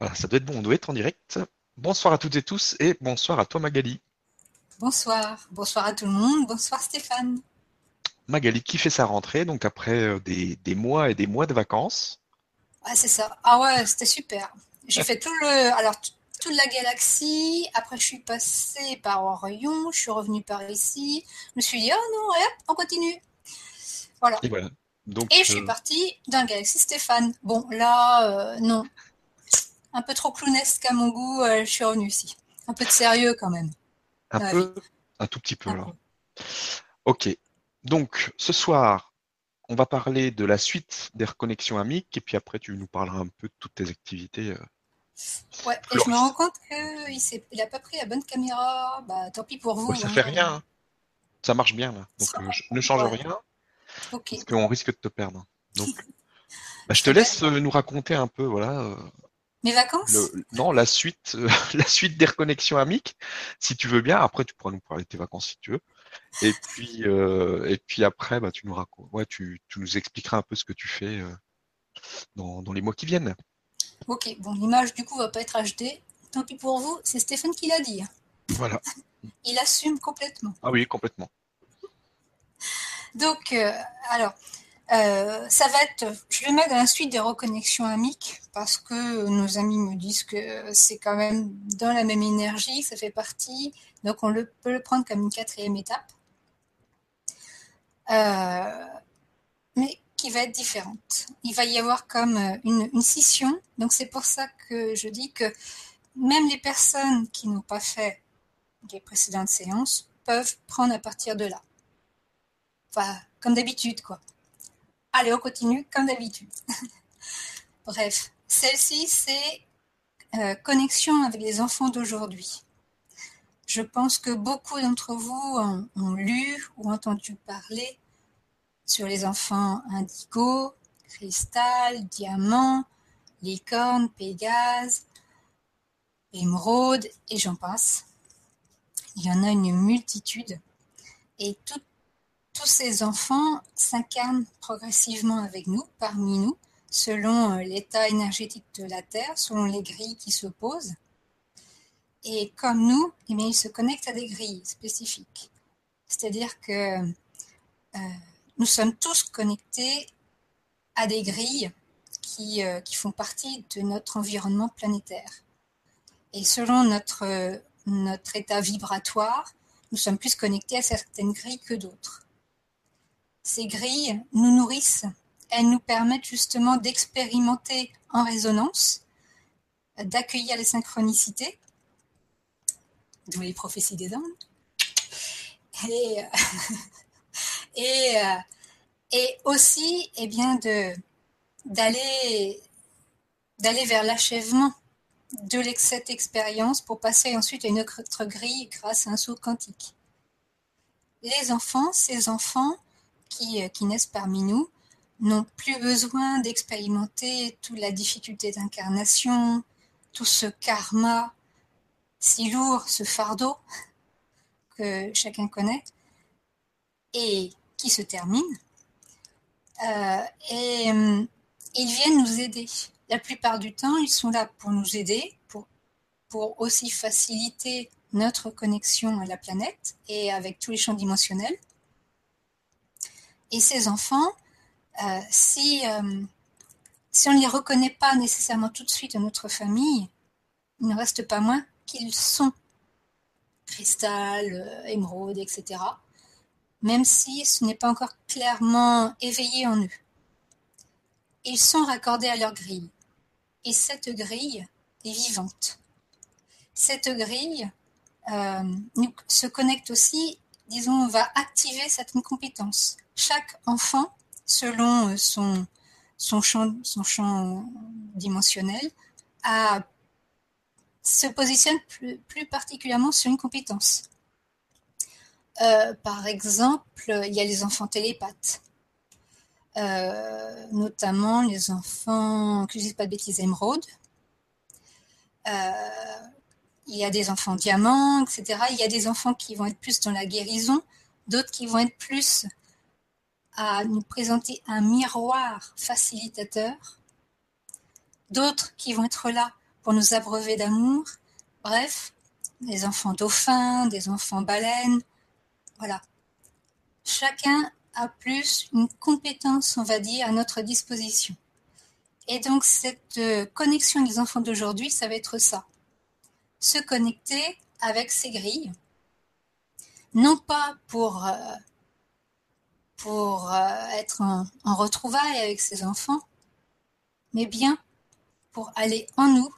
Voilà, ça doit être bon, on doit être en direct. Bonsoir à toutes et tous et bonsoir à toi Magali. Bonsoir, bonsoir à tout le monde, bonsoir Stéphane. Magali qui fait sa rentrée, donc après euh, des, des mois et des mois de vacances. Ah, c'est ça. Ah ouais, c'était super. J'ai fait tout le. Alors, toute la galaxie. Après, je suis passée par Orion. Je suis revenue par ici. Je me suis dit, oh non, et hop, on continue. Voilà. Et voilà. Donc, Et je suis euh, partie d'un Galaxy Stéphane. Bon, là, euh, non. Un peu trop clownesque à mon goût, euh, je suis revenue ici. Un peu de sérieux quand même. un peu, un tout petit peu Un alors. peu. Ok. Donc, ce soir, on va parler de la suite des reconnexions amiques et puis après, tu nous parleras un peu de toutes tes activités. euh. Ouais, et je me rends compte qu'il n'a pas pris la bonne caméra. Bah, tant pis pour vous. Ouais, ça hein. fait rien. hein. Ça marche bien là. Donc, euh, je- ne change Ouais. rien parce qu'on risque de te perdre. Donc, bah, je te laisse euh, nous raconter un peu, voilà. Mes vacances? Le- non, la suite, euh, la suite des reconnexions amiques, si tu veux bien. Après, tu pourras nous parler de tes vacances si tu veux. Et puis, euh, et puis après, bah, tu nous racontes, ouais, tu, tu nous expliqueras un peu ce que tu fais euh, dans, dans les mois qui viennent. Ok, bon, l'image du coup va pas être HD. Tant pis pour vous, c'est Stéphane qui l'a dit. Voilà. Il assume complètement. Ah oui, complètement. Donc, alors, euh, ça va être, je le mets dans la suite des reconnexions amiques parce que nos amis me disent que c'est quand même dans la même énergie, ça fait partie. Donc, on le, peut le prendre comme une quatrième étape, Euh, mais qui va être différente. Il va y avoir comme euh, une, une scission. Donc, c'est pour ça que je dis que même les personnes qui n'ont pas fait les précédentes séances peuvent prendre à partir de là. Enfin, comme d'habitude, quoi. Allez, on continue comme d'habitude. Bref, celle-ci, c'est euh, connexion avec les enfants d'aujourd'hui. Je pense que beaucoup d'entre vous ont, lu ou entendu parler sur les enfants indigo, cristal, diamant, licorne, pégase, émeraude, et j'en passe. Il y en a une multitude. Et tout- tous ces enfants s'incarnent progressivement avec nous, parmi nous, selon euh, l'état énergétique de la Terre, selon les grilles qui s'opposent. Et comme nous, eh bien, ils se connectent à des grilles spécifiques. C'est-à-dire que euh, nous sommes tous connectés à des grilles qui, euh, qui font partie de notre environnement planétaire. Et selon notre état vibratoire, nous sommes plus connectés à certaines grilles que d'autres. Ces grilles nous nourrissent, elles nous permettent justement d'expérimenter en résonance, d'accueillir les synchronicités, d'où les prophéties des anges, et, euh, euh, et aussi eh bien, de, d'aller, d'aller vers l'achèvement de cette expérience pour passer ensuite à une autre grille grâce à un saut quantique. Les enfants, ces enfants qui, euh, qui naissent parmi nous, n'ont plus besoin d'expérimenter toute la difficulté d'incarnation, tout ce karma si lourd, ce fardeau que chacun connaît et qui se termine. Euh, et euh, ils viennent nous aider. La plupart du temps, ils sont là pour nous aider, pour aussi faciliter notre connexion à la planète et avec tous les champs dimensionnels. Et ces enfants, euh, si, euh, si on ne les reconnaît pas nécessairement tout de suite dans notre famille, il ne reste pas moins qu'ils sont cristal, euh, émeraude, etc. Même si ce n'est pas encore clairement éveillé en eux. Ils sont raccordés à leur grille. Et cette grille est vivante. Cette grille se connecte aussi, disons, on va activer certaines compétences. Chaque enfant, selon euh, son, champ, dimensionnel, se positionne plus, particulièrement sur une compétence. Euh, par exemple, il y a les enfants télépathes. Euh, notamment les enfants, que je ne dis pas de bêtises, émeraude. Euh, il y a des enfants diamants, etc. Il y a des enfants qui vont être plus dans la guérison, d'autres qui vont être plus à nous présenter un miroir facilitateur, d'autres qui vont être là pour nous abreuver d'amour. Bref, des enfants dauphins, des enfants baleines. Voilà. Chacun a plus une compétence, on va dire, à notre disposition. Et donc cette euh, connexion des enfants d'aujourd'hui, ça va être ça. Se connecter avec ces grilles, non pas pour, euh, euh, être en, en retrouvailles avec ses enfants, mais bien pour aller en nous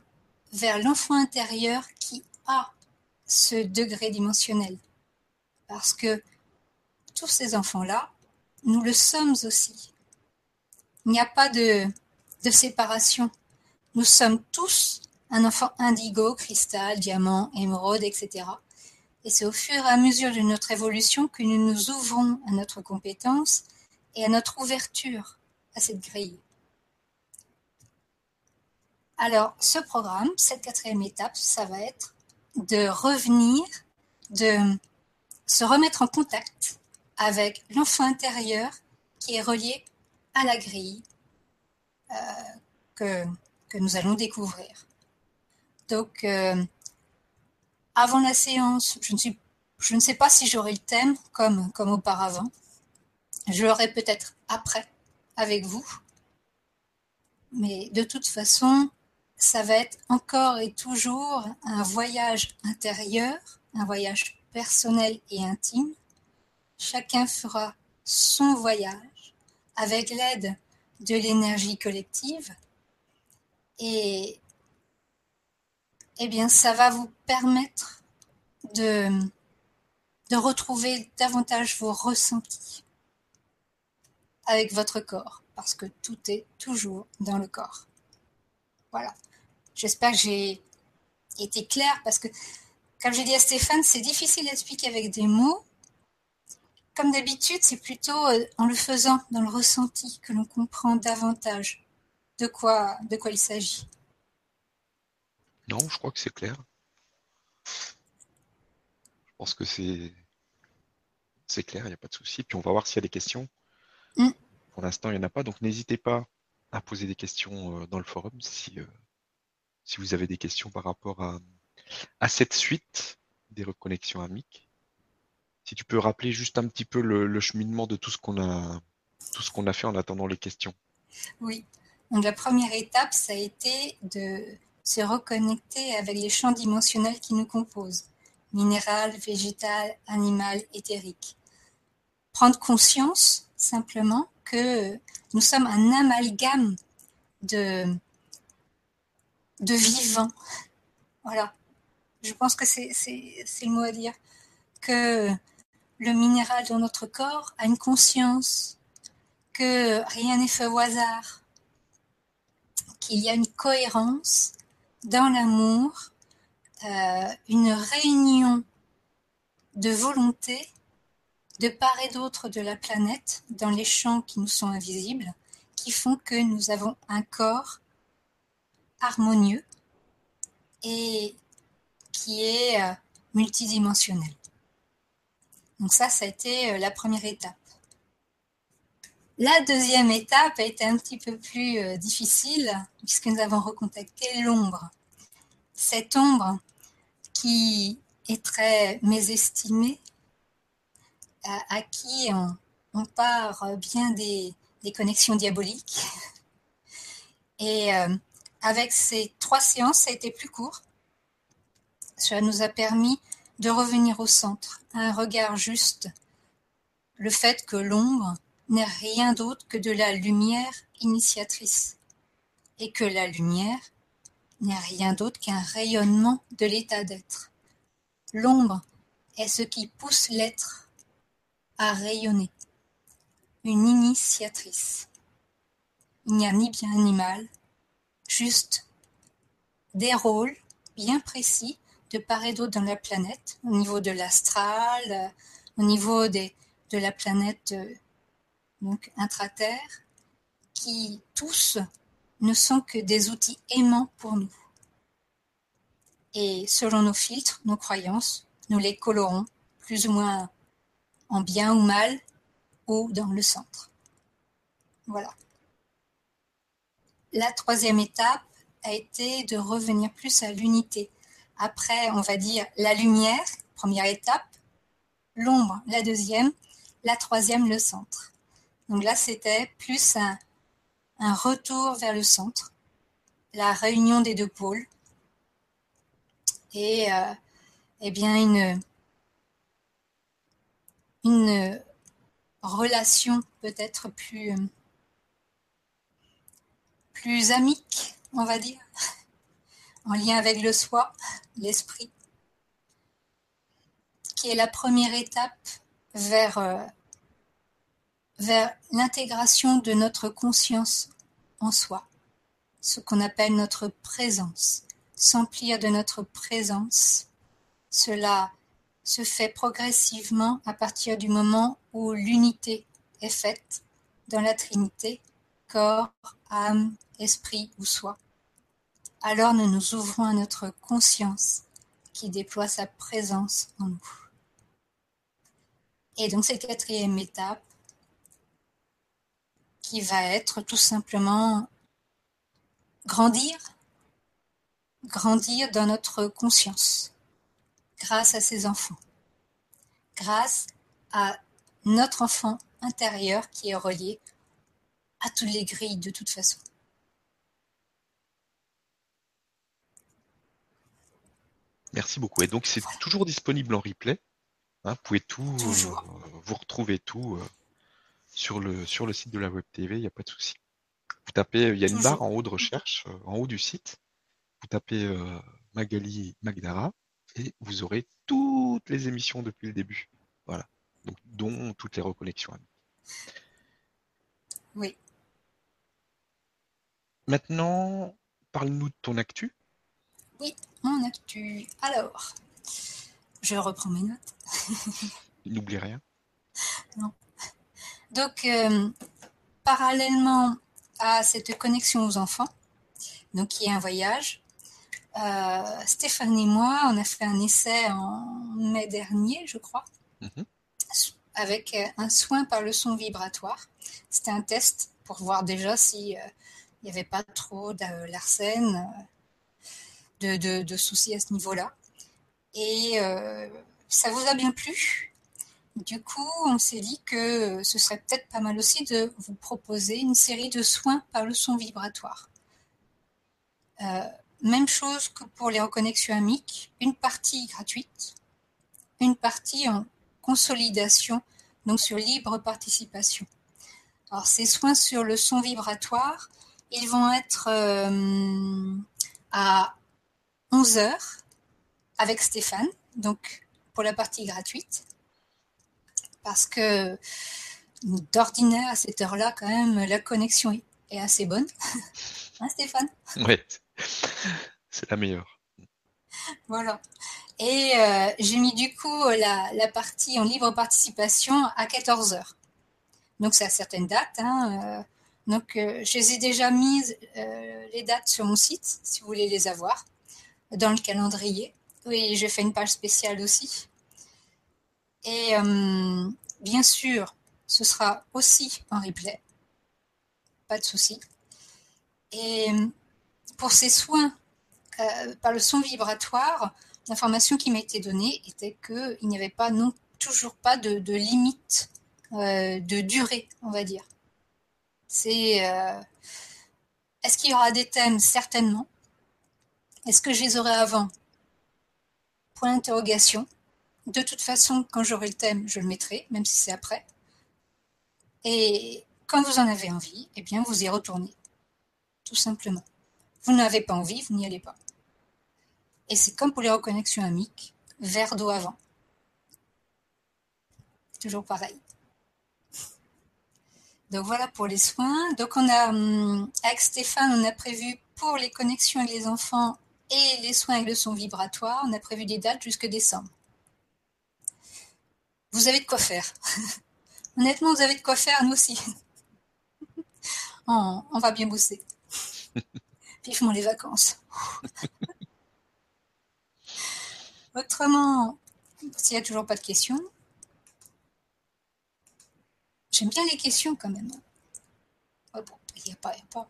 vers l'enfant intérieur qui a ce degré dimensionnel. Parce que tous ces enfants-là, nous le sommes aussi. Il n'y a pas de séparation. Nous sommes tous un enfant indigo, cristal, diamant, émeraude, etc. Et c'est au fur et à mesure de notre évolution que nous nous ouvrons à notre compétence et à notre ouverture à cette grille. Alors, ce programme, cette quatrième étape, ça va être de revenir, de se remettre en contact avec l'enfant intérieur qui est relié à la grille euh, que, que, nous allons découvrir. Donc, avant la séance, je ne, suis, je ne sais pas si j'aurai le thème comme, comme auparavant. Je l'aurai peut-être après avec vous. Mais de toute façon, ça va être encore et toujours un voyage intérieur, un voyage personnel et intime. Chacun fera son voyage avec l'aide de l'énergie collective et eh bien ça va vous permettre de, retrouver davantage vos ressentis avec votre corps parce que tout est toujours dans le corps. Voilà. J'espère que j'ai été claire parce que, comme j'ai dit à Stéphane, c'est difficile à expliquer avec des mots. Comme d'habitude, c'est plutôt euh, en le faisant, dans le ressenti, que l'on comprend davantage de quoi, de quoi il s'agit. Non, je crois que c'est clair. Je pense que c'est c'est clair, il n'y a pas de souci. Puis on va voir s'il y a des questions. Mm. Pour l'instant, il n'y en a pas, donc n'hésitez pas à poser des questions euh, dans le forum si, euh, si vous avez des questions par rapport à, à cette suite des reconnexions amiques. Si tu peux rappeler juste un petit peu le, cheminement de tout ce qu'on a, tout ce qu'on a fait en attendant les questions. Oui. Donc la première étape, ça a été de se reconnecter avec les champs dimensionnels qui nous composent minéral, végétal, animal, éthérique. Prendre conscience simplement que nous sommes un amalgame de, de vivant. Voilà. Je pense que c'est le mot à dire. Que le minéral dans notre corps a une conscience, que rien n'est fait au hasard, qu'il y a une cohérence dans l'amour, euh, une réunion de volonté de part et d'autre de la planète, dans les champs qui nous sont invisibles, qui font que nous avons un corps harmonieux et qui est euh, multidimensionnel. Donc ça, ça a été euh, la première étape. La deuxième étape a été un petit peu plus euh, difficile puisque nous avons recontacté l'ombre. Cette ombre qui est très mésestimée, à, qui on, part bien des, connexions diaboliques. Et avec ces trois séances, ça a été plus court. Cela nous a permis de revenir au centre, un regard juste. Le fait que l'ombre n'est rien d'autre que de la lumière initiatrice et que la lumière n'est rien d'autre qu'un rayonnement de l'état d'être. L'ombre est ce qui pousse l'être à rayonner, une initiatrice. Il n'y a ni bien ni mal, juste des rôles bien précis de part et d'autre dans la planète, au niveau de l'astral, au niveau de la planète euh, donc intraterre, qui tous ne sont que des outils aimants pour nous. Et selon nos filtres, nos croyances, nous les colorons plus ou moins en bien ou mal, ou dans le centre. Voilà. La troisième étape a été de revenir plus à l'unité. Après, on va dire la lumière, première étape, l'ombre, la deuxième, la troisième, le centre. Donc là, c'était plus un, retour vers le centre, la réunion des deux pôles et euh, eh bien une, une relation peut-être plus, plus amique, on va dire, en lien avec le soi, l'esprit, qui est la première étape vers, euh, vers l'intégration de notre conscience en soi, ce qu'on appelle notre présence, s'emplir de notre présence. Cela se fait progressivement à partir du moment où l'unité est faite dans la Trinité, corps, âme, esprit ou soi. Alors nous nous ouvrons à notre conscience qui déploie sa présence en nous. Et donc cette quatrième étape qui va être tout simplement grandir, grandir dans notre conscience grâce à ses enfants, grâce à notre enfant intérieur qui est relié à toutes les grilles de toute façon. Merci beaucoup. Et donc c'est toujours disponible en replay. Hein, vous pouvez tout, euh, vous retrouver tout euh, sur le sur le site de la Web TV, il n'y a pas de souci. Vous tapez, il y a une barre en haut de recherche, euh, en haut du site. Vous tapez Magali Magdara et vous aurez toutes les émissions depuis le début. Voilà. Donc, dont toutes les reconnexions. Oui. Maintenant, parle-nous de ton actu. Oui, mon actu. Alors, je reprends mes notes. N'oublie rien. Non. Donc, euh, parallèlement à cette connexion aux enfants, donc qui est un voyage, euh, Stéphane et moi, on a fait un essai en mai dernier, je crois, mhm. avec euh, un soin par le son vibratoire. C'était un test pour voir déjà si euh, il n'y avait pas trop de l'arsène, de, soucis à ce niveau-là. Et ça vous a bien plu? Du coup, on s'est dit que ce serait peut-être pas mal aussi de vous proposer une série de soins par le son vibratoire. Même chose que pour les reconnexions amiques, une partie gratuite, une partie en consolidation, donc sur libre participation. Alors ces soins sur le son vibratoire, ils vont être euh, à 11 heures avec Stéphane, donc pour la partie gratuite, parce que d'ordinaire à cette heure-là, quand même, la connexion est assez bonne. hein, Stéphane? Oui, c'est la meilleure. Voilà. Et euh, j'ai mis du coup la, partie en libre participation à 14h. Donc c'est à certaines dates. Hein, euh, donc euh, je les ai déjà mises les dates sur mon site, si vous voulez les avoir, dans le calendrier. Oui, je fais une page spéciale aussi. Et bien sûr, ce sera aussi en replay. Pas de souci. Et pour ces soins euh, par le son vibratoire, l'information qui m'a été donnée était qu'il n'y avait pas non toujours pas de, limite euh, de durée, on va dire. C'est euh, est-ce qu'il y aura des thèmes? Certainement Est-ce que je les aurai avant? Point d'interrogation. De toute façon, quand j'aurai le thème, je le mettrai, même si c'est après. Et quand vous en avez envie, eh bien, vous y retournez, tout simplement. Vous n'avez pas envie, vous n'y allez pas. Et c'est comme pour les reconnexions amiques, verre d'eau avant. Toujours pareil. Donc voilà pour les soins. Donc on a, hum, avec Stéphane, on a prévu pour les connexions avec les enfants et les soins avec le son vibratoire, on a prévu des dates jusque décembre. Vous avez de quoi faire. Honnêtement, vous avez de quoi faire, nous aussi. on, on va bien bosser. Vivement les vacances. Autrement, s'il n'y a toujours pas de questions, j'aime bien les questions quand même. Oh bon, il n'y a pas, a pas.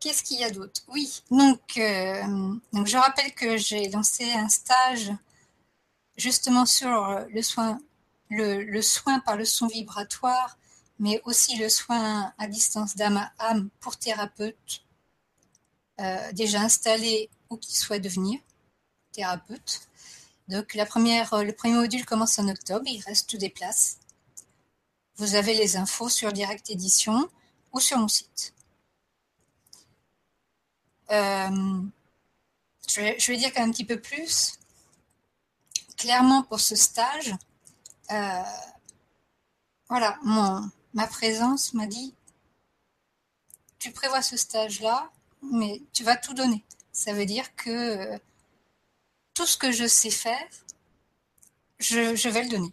qu'est-ce qu'il y a d'autre? Oui, donc, donc je rappelle que j'ai lancé un stage justement sur le soin, le, soin par le son vibratoire, mais aussi le soin à distance d'âme à âme pour thérapeutes déjà installés ou qui souhaitent devenir thérapeutes. Donc première, le premier module commence en octobre, il reste des places. Vous avez les infos sur Direct Édition ou sur mon site. Euh, je, vais, dire un petit peu plus. Clairement, pour ce stage, euh, voilà, mon, ma présence m'a dit tu prévois ce stage-là, mais tu vas tout donner. Ça veut dire que euh, tout ce que je sais faire, je, vais le donner.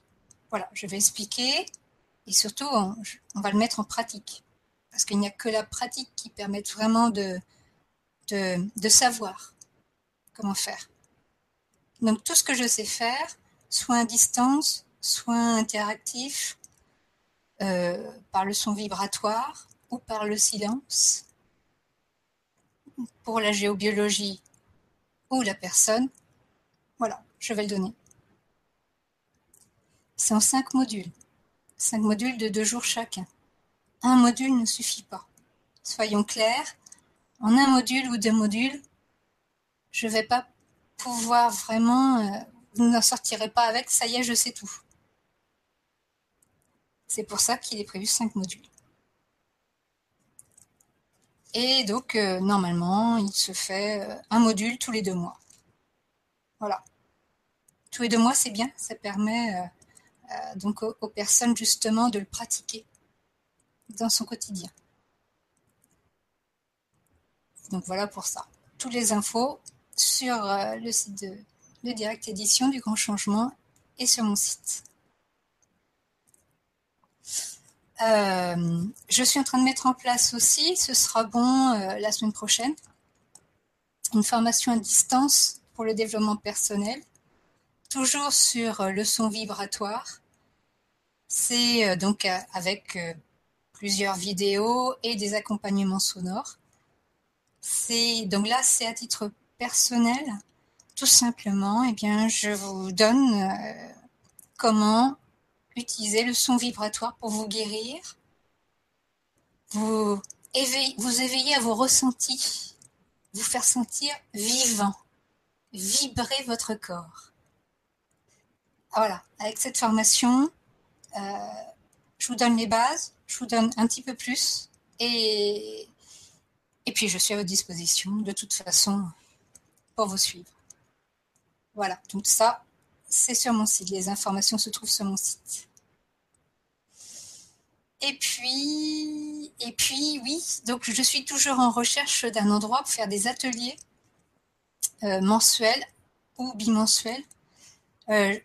Voilà, je vais expliquer, et surtout, on, va le mettre en pratique. Parce qu'il n'y a que la pratique qui permet vraiment de, de, savoir comment faire. Donc tout ce que je sais faire, soit à distance, soit interactif, euh, par le son vibratoire ou par le silence, pour la géobiologie ou la personne, voilà, je vais le donner. C'est en cinq modules cinq modules de deux jours chacun. Un module ne suffit pas. Soyons clairs, en un module ou deux modules, je ne vais pas pouvoir vraiment, euh, vous n'en sortirez pas avec, ça y est, je sais tout. C'est pour ça qu'il est prévu cinq modules. Et donc, euh, normalement, il se fait euh, un module tous les deux mois. Voilà. Tous les deux mois, c'est bien, ça permet donc aux, personnes justement de le pratiquer dans son quotidien. Donc voilà pour ça. Toutes les infos sur euh, le site de, Direct Édition du Grand Changement et sur mon site. Euh, je suis en train de mettre en place aussi, ce sera bon la semaine prochaine, une formation à distance pour le développement personnel, toujours sur le son vibratoire c'est euh, donc euh, avec euh, plusieurs vidéos et des accompagnements sonores. C'est donc là, c'est à titre personnel, tout simplement. Eh bien, je vous donne comment utiliser le son vibratoire pour vous guérir, vous éveiller, vous éveiller à vos ressentis, vous faire sentir vivant, vibrer votre corps. Voilà, avec cette formation, euh, je vous donne les bases, je vous donne un petit peu plus et, et puis je suis à votre disposition de toute façon pour vous suivre. Voilà, tout ça, c'est sur mon site. Les informations se trouvent sur mon site. Et puis, et puis, oui, donc je suis toujours en recherche d'un endroit pour faire des ateliers euh, mensuels ou bimensuels. Euh,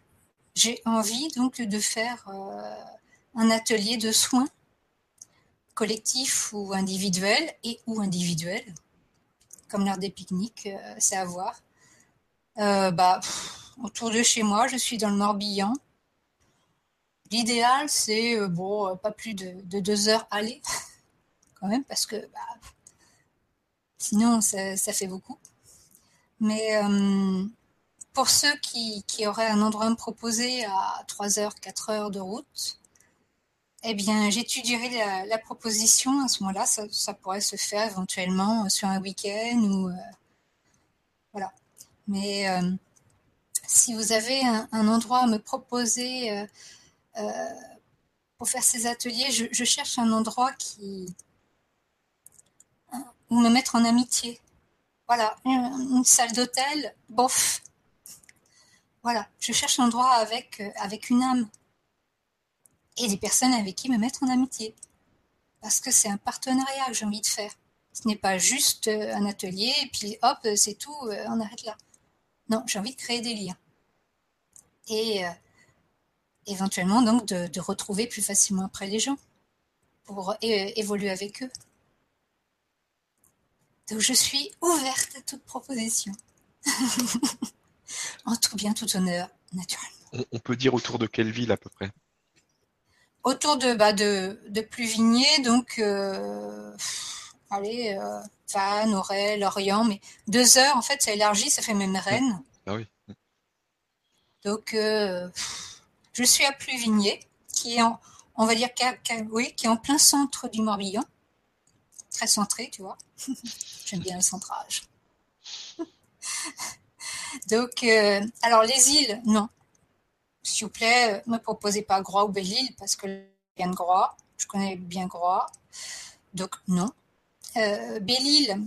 j'ai envie donc de faire euh, un atelier de soins collectif ou individuel et ou individuel, comme l'art des pique-niques, euh, c'est à voir. Euh, bah, autour de chez moi, je suis dans le Morbihan. L'idéal, c'est bon, pas plus de, deux heures aller, quand même, parce que bah, sinon, ça, fait beaucoup. Mais pour ceux qui, auraient un endroit à me proposer à 3 heures, 4 heures de route, eh bien, j'étudierai la, proposition à ce moment-là. Ça, pourrait se faire éventuellement sur un week-end ou. Euh, voilà. Mais euh, si vous avez un, endroit à me proposer euh, pour faire ces ateliers, je, cherche un endroit qui. où me mettre en amitié. Voilà, une salle d'hôtel, bof, voilà, je cherche un endroit avec, euh, avec une âme et des personnes avec qui me mettre en amitié. Parce que c'est un partenariat que j'ai envie de faire. Ce n'est pas juste euh, un atelier et puis hop, c'est tout, euh, on arrête là. Non, j'ai envie de créer des liens. Et éventuellement donc de, retrouver plus facilement après les gens pour évoluer avec eux. Donc je suis ouverte à toute proposition. En tout bien, tout honneur, naturellement. On, peut dire autour de quelle ville à peu près? Autour de, bah, de, de Pluvigné, donc euh, allez, euh, Vannes, Auray, Lorient, mais deux heures, en fait, ça élargit, ça fait même Rennes. Ah oui. Donc, euh, je suis à Pluvigné, qui est en, on va dire, oui, qui est en plein centre du Morbihan. Très centré, tu vois. J'aime bien le centrage. Donc, euh, alors les îles, non. S'il vous plaît, ne me proposez pas Groix ou Belle-Île parce que bien de Groix, je connais bien Groix. Donc, non. Euh, Belle-Île,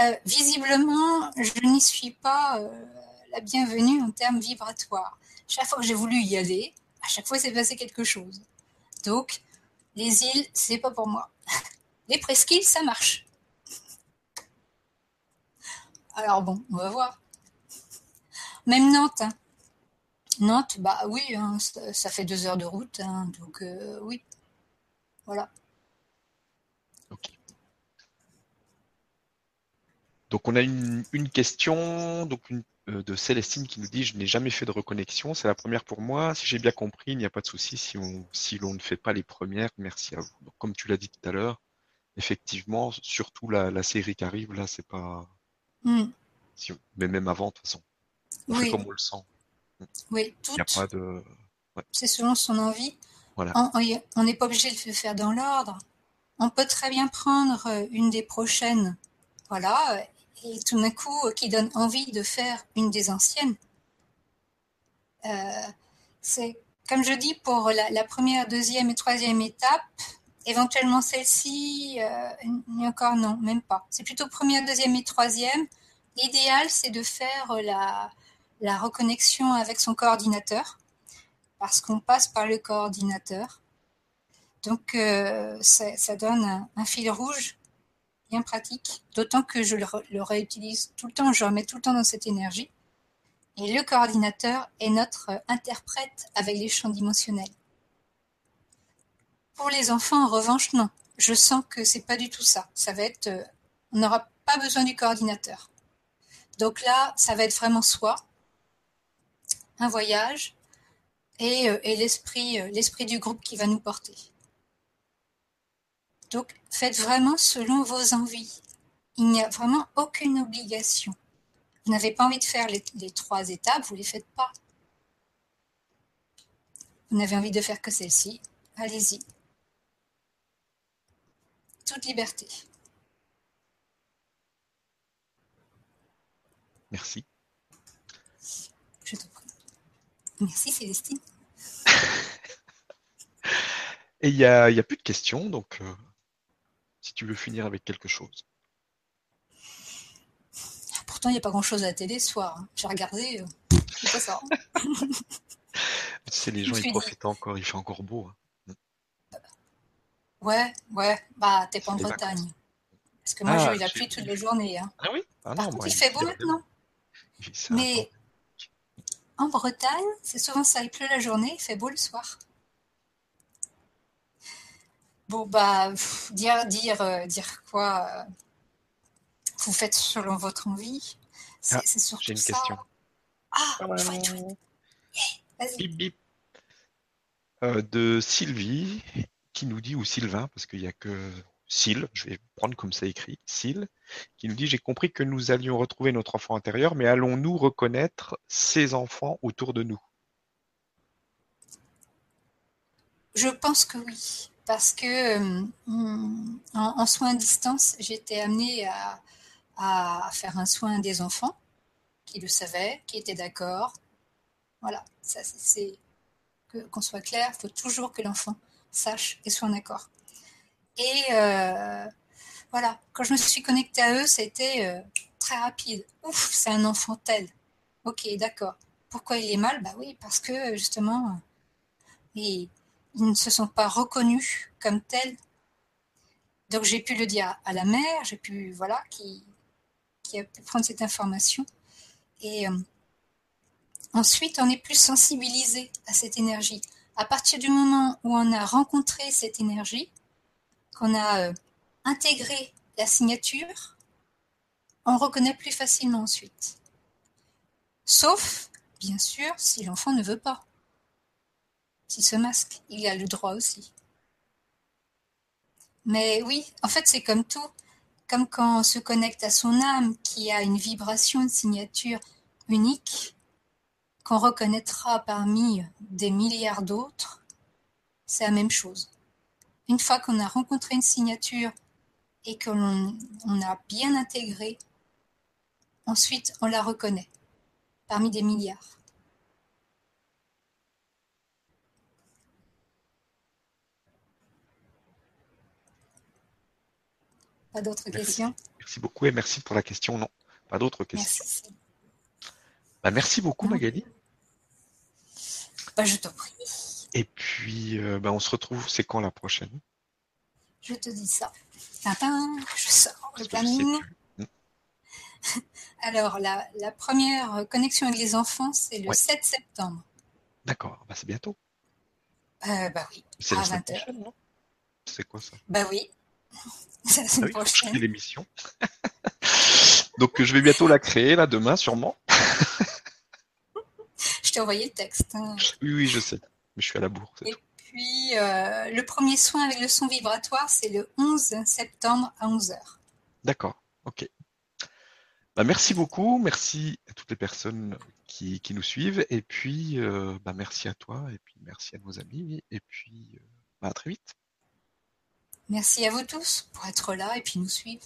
euh, visiblement, je n'y suis pas la bienvenue en termes vibratoires. Chaque fois que j'ai voulu y aller, à chaque fois, c'est passé quelque chose. Donc, les îles, c'est pas pour moi. Les presqu'îles, ça marche. Alors bon, on va voir. Même Nantes. Hein. Nantes, bah oui, hein, ça, fait deux heures de route, hein, donc euh, oui. Voilà. Ok. Donc on a une, question donc euh, de Célestine qui nous dit je n'ai jamais fait de reconnexion, c'est la première pour moi. Si j'ai bien compris, il n'y a pas de souci si on si l'on ne fait pas les premières. Merci à vous. comme tu l'as dit tout à l'heure, effectivement, surtout la, série qui arrive là, c'est pas. Hmm. mais même avant, de toute façon. On oui. fait comme on le sent. Oui, tout. Il n'y a pas de. C'est selon son envie. Voilà. On n'est pas obligé de le faire dans l'ordre. On peut très bien prendre euh, une des prochaines, voilà, et tout d'un coup euh, qui donne envie de faire une des anciennes. Euh, c'est comme je dis pour la, première, deuxième et troisième étape, éventuellement celle-ci, euh, encore non, même pas. C'est plutôt première, deuxième et troisième. L'idéal, c'est de faire la, la reconnexion avec son coordinateur, parce qu'on passe par le coordinateur. Donc, ça, donne un, fil rouge bien pratique, d'autant que je le, réutilise tout le temps, je remets tout le temps dans cette énergie. Et le coordinateur est notre interprète avec les champs dimensionnels. Pour les enfants, en revanche, non. Je sens que c'est pas du tout ça. Ça va être, euh, on n'aura pas besoin du coordinateur. Donc là, ça va être vraiment soi, un voyage et, euh, l'esprit, euh, l'esprit du groupe qui va nous porter. Donc, faites vraiment selon vos envies. Il n'y a vraiment aucune obligation. Vous n'avez pas envie de faire les, trois étapes, vous ne les faites pas. Vous n'avez envie de faire que celle-ci, allez-y. Toute liberté. Merci. Je te prie. Merci Célestine. Et il n'y a, a, plus de questions, donc euh, si tu veux finir avec quelque chose. Pourtant, il n'y a pas grand-chose à la télé ce soir. Hein. J'ai regardé, euh, c'est pas ça. tu sais, les gens, ils profitent encore, il fait encore beau. Hein. Ouais, ouais, bah, t'es pas en Bretagne. Parce que moi, ah, j'ai eu la pluie toute la journée. Hein. Ah oui? Ah non, il fait beau maintenant. Mais en Bretagne, c'est souvent ça, il pleut la journée, il fait beau le soir. Bon, bah, dire, dire, euh, dire quoi euh, Vous faites selon votre envie. C'est ah, surtout J'ai une question. Ah, chouette, chouette. bip, bip. Euh, de Sylvie, qui nous dit, ou Sylvain, parce qu'il n'y a que Syl, je vais prendre comme ça écrit, Syl, qui nous dit J'ai compris que nous allions retrouver notre enfant intérieur, mais allons-nous reconnaître ces enfants autour de nous? Je pense que oui parce que euh, en, soins à distance, j'étais amenée à, faire un soin des enfants qui le savaient, qui étaient d'accord. Voilà, ça c'est qu'on soit clair, il faut toujours que l'enfant sache et soit en accord. Et euh, voilà, quand je me suis connectée à eux, c'était euh, très rapide. Ouf, c'est un enfant tel. Ok, d'accord. Pourquoi il est mal? Bah oui, parce que justement, il, ils ne se sont pas reconnus comme tels. Donc j'ai pu le dire à la mère, j'ai pu, voilà, qui, a pu prendre cette information. Et euh, ensuite, on est plus sensibilisé à cette énergie. À partir du moment où on a rencontré cette énergie, qu'on a euh, intégré la signature, on reconnaît plus facilement ensuite. Sauf, bien sûr, si l'enfant ne veut pas s'il se masque, il a le droit aussi. Mais oui, en fait, c'est comme tout. comme quand on se connecte à son âme qui a une vibration, une signature unique, qu'on reconnaîtra parmi des milliards d'autres, c'est la même chose. Une fois qu'on a rencontré une signature et qu'on on a bien intégré, ensuite on la reconnaît parmi des milliards. Pas d'autres questions? Merci beaucoup et merci pour la question. Non, pas d'autres questions. Merci. Bah, merci beaucoup Magali. Bah, je t'en prie. Et puis euh, bah, on se retrouve, c'est quand la prochaine? Je te dis ça. Tintin, je sors le planning. Alors, la, la première connexion avec les enfants, c'est le Ouais. 7 septembre. D'accord, bah, c'est bientôt. Euh, bah oui, C'est à la semaine 20 heures. prochaine, non? C'est quoi ça? Bah oui, c'est la Ah semaine oui, je crée prochaine. l'émission. Donc je vais bientôt la créer, là, demain, sûrement. Je t'ai envoyé le texte. hein. Oui, oui, je sais. Mais je suis à la bourre. c'est Et tout. Puis, euh, le premier soin avec le son vibratoire, c'est le 11 septembre à 11h. D'accord, ok. Bah, merci beaucoup, merci à toutes les personnes qui, qui nous suivent, et puis euh, bah, merci à toi, et puis merci à nos amis, et puis euh, bah, à très vite. Merci à vous tous pour être là et puis nous suivre.